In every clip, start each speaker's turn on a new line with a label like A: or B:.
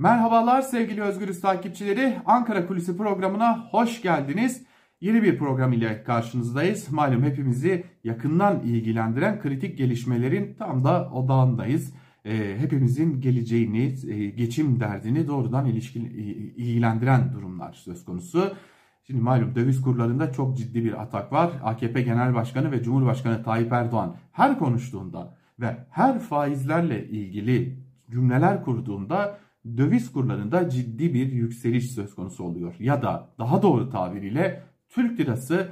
A: Merhabalar sevgili Özgürüz takipçileri. Ankara Kulisi programına hoş geldiniz. Yeni bir program ile karşınızdayız. Malum hepimizi yakından ilgilendiren kritik gelişmelerin tam da odağındayız. E, hepimizin geleceğini, e, geçim derdini doğrudan ilişkin, ilgilendiren durumlar söz konusu. Şimdi malum döviz kurlarında çok ciddi bir atak var. AKP Genel Başkanı ve Cumhurbaşkanı Tayyip Erdoğan her konuştuğunda ve her faizlerle ilgili cümleler kurduğunda döviz kurlarında ciddi bir yükseliş söz konusu oluyor. Ya da daha doğru tabiriyle Türk lirası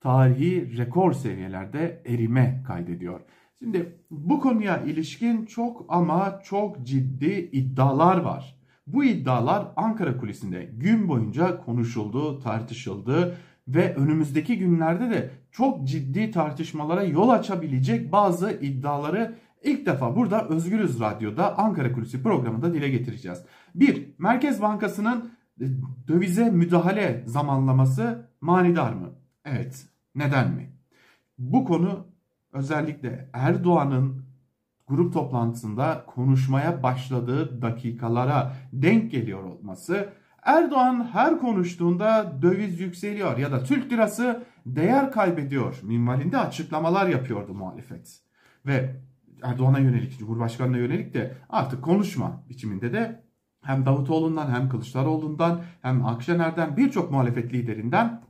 A: tarihi rekor seviyelerde erime kaydediyor. Şimdi bu konuya ilişkin çok ama çok ciddi iddialar var. Bu iddialar Ankara kulisinde gün boyunca konuşuldu, tartışıldı ve önümüzdeki günlerde de çok ciddi tartışmalara yol açabilecek bazı iddiaları ilk defa burada Özgürüz Radyo'da Ankara Kulisi programında dile getireceğiz. Bir, Merkez Bankası'nın e, dövize müdahale zamanlaması manidar mı? Evet. Neden mi? Bu konu özellikle Erdoğan'ın grup toplantısında konuşmaya başladığı dakikalara denk geliyor olması Erdoğan her konuştuğunda döviz yükseliyor ya da Türk lirası değer kaybediyor minvalinde açıklamalar yapıyordu muhalefet. Ve Erdoğan'a yönelik, Cumhurbaşkanı'na yönelik de artık konuşma biçiminde de hem Davutoğlu'ndan hem Kılıçdaroğlu'ndan hem Akşener'den birçok muhalefet liderinden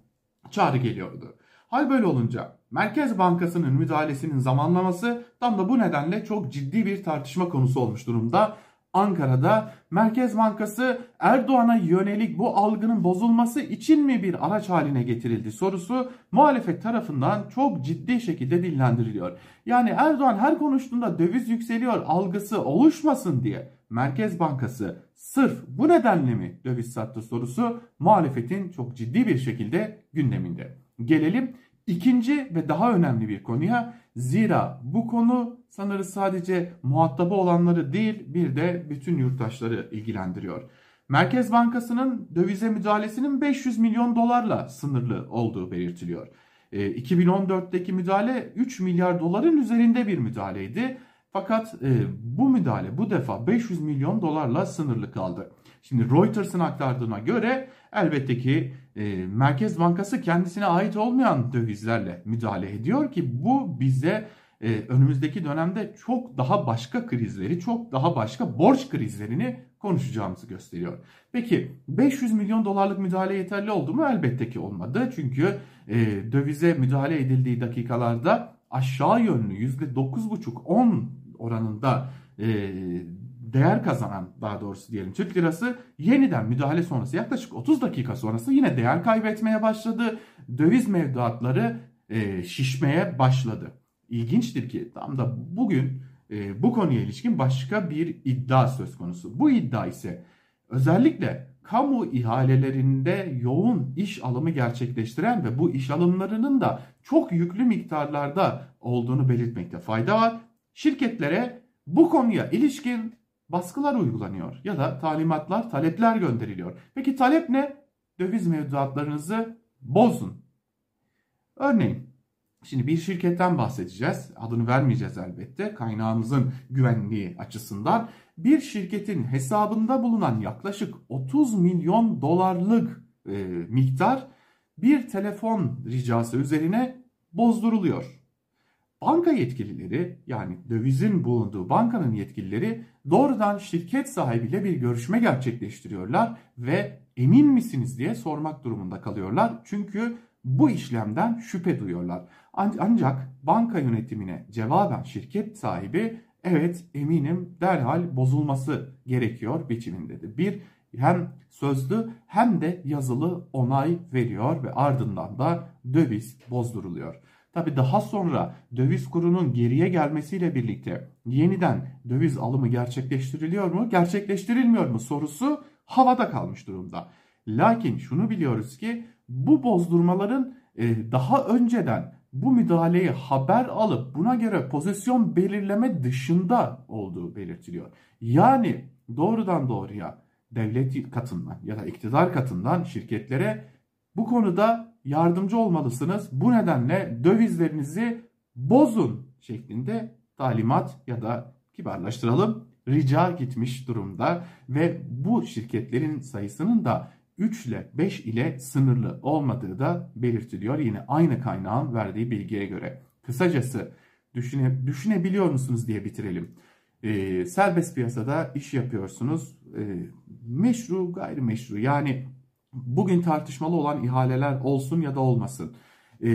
A: çağrı geliyordu. Hal böyle olunca Merkez Bankası'nın müdahalesinin zamanlaması tam da bu nedenle çok ciddi bir tartışma konusu olmuş durumda. Ankara'da Merkez Bankası Erdoğan'a yönelik bu algının bozulması için mi bir araç haline getirildi sorusu muhalefet tarafından çok ciddi şekilde dillendiriliyor. Yani Erdoğan her konuştuğunda döviz yükseliyor algısı oluşmasın diye Merkez Bankası sırf bu nedenle mi döviz sattı sorusu muhalefetin çok ciddi bir şekilde gündeminde. Gelelim ikinci ve daha önemli bir konuya. Zira bu konu sanırız sadece muhatabı olanları değil bir de bütün yurttaşları ilgilendiriyor. Merkez Bankası'nın dövize müdahalesinin 500 milyon dolarla sınırlı olduğu belirtiliyor. E, 2014'teki müdahale 3 milyar doların üzerinde bir müdahaleydi. Fakat e, bu müdahale bu defa 500 milyon dolarla sınırlı kaldı. Şimdi Reuters'ın aktardığına göre elbette ki e, Merkez Bankası kendisine ait olmayan dövizlerle müdahale ediyor ki bu bize e, önümüzdeki dönemde çok daha başka krizleri, çok daha başka borç krizlerini konuşacağımızı gösteriyor. Peki 500 milyon dolarlık müdahale yeterli oldu mu? Elbette ki olmadı. Çünkü e, dövize müdahale edildiği dakikalarda aşağı yönlü %9,5-10 oranında e, değer kazanan daha doğrusu diyelim Türk lirası yeniden müdahale sonrası yaklaşık 30 dakika sonrası yine değer kaybetmeye başladı. Döviz mevduatları e, şişmeye başladı. İlginçtir ki tam da bugün e, bu konuya ilişkin başka bir iddia söz konusu. Bu iddia ise özellikle kamu ihalelerinde yoğun iş alımı gerçekleştiren ve bu iş alımlarının da çok yüklü miktarlarda olduğunu belirtmekte fayda var. Şirketlere bu konuya ilişkin baskılar uygulanıyor ya da talimatlar, talepler gönderiliyor. Peki talep ne? Döviz mevduatlarınızı bozun. Örneğin Şimdi bir şirketten bahsedeceğiz. Adını vermeyeceğiz elbette. Kaynağımızın güvenliği açısından. Bir şirketin hesabında bulunan yaklaşık 30 milyon dolarlık e, miktar bir telefon ricası üzerine bozduruluyor. Banka yetkilileri yani dövizin bulunduğu bankanın yetkilileri doğrudan şirket sahibiyle bir görüşme gerçekleştiriyorlar ve emin misiniz diye sormak durumunda kalıyorlar. Çünkü bu işlemden şüphe duyuyorlar. Ancak banka yönetimine cevaben şirket sahibi evet eminim derhal bozulması gerekiyor biçimindedir. Bir hem sözlü hem de yazılı onay veriyor ve ardından da döviz bozduruluyor. Tabi daha sonra döviz kurunun geriye gelmesiyle birlikte yeniden döviz alımı gerçekleştiriliyor mu, gerçekleştirilmiyor mu sorusu havada kalmış durumda. Lakin şunu biliyoruz ki bu bozdurmaların e, daha önceden bu müdahaleyi haber alıp buna göre pozisyon belirleme dışında olduğu belirtiliyor. Yani doğrudan doğruya devlet katından ya da iktidar katından şirketlere bu konuda yardımcı olmalısınız. Bu nedenle dövizlerinizi bozun şeklinde talimat ya da kibarlaştıralım rica gitmiş durumda ve bu şirketlerin sayısının da 3 ile 5 ile sınırlı olmadığı da belirtiliyor. Yine aynı kaynağın verdiği bilgiye göre. Kısacası düşüne, düşünebiliyor musunuz diye bitirelim. E, serbest piyasada iş yapıyorsunuz. E, meşru gayrimeşru yani bugün tartışmalı olan ihaleler olsun ya da olmasın. E,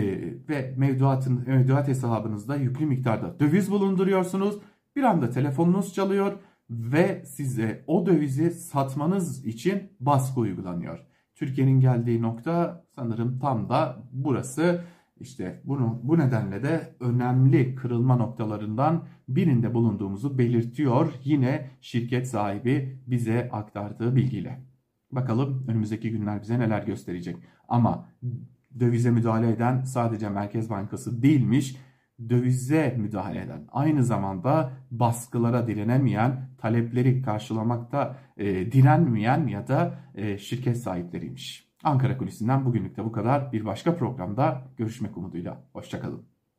A: ve mevduatın, mevduat hesabınızda yüklü miktarda döviz bulunduruyorsunuz. Bir anda telefonunuz çalıyor ve size o dövizi satmanız için baskı uygulanıyor. Türkiye'nin geldiği nokta sanırım tam da burası. İşte bunu bu nedenle de önemli kırılma noktalarından birinde bulunduğumuzu belirtiyor yine şirket sahibi bize aktardığı bilgiyle. Bakalım önümüzdeki günler bize neler gösterecek. Ama dövize müdahale eden sadece Merkez Bankası değilmiş. Dövize müdahale eden, aynı zamanda baskılara direnemeyen, talepleri karşılamakta e, direnmeyen ya da e, şirket sahipleriymiş. Ankara Kulisi'nden bugünlük de bu kadar. Bir başka programda görüşmek umuduyla. Hoşçakalın.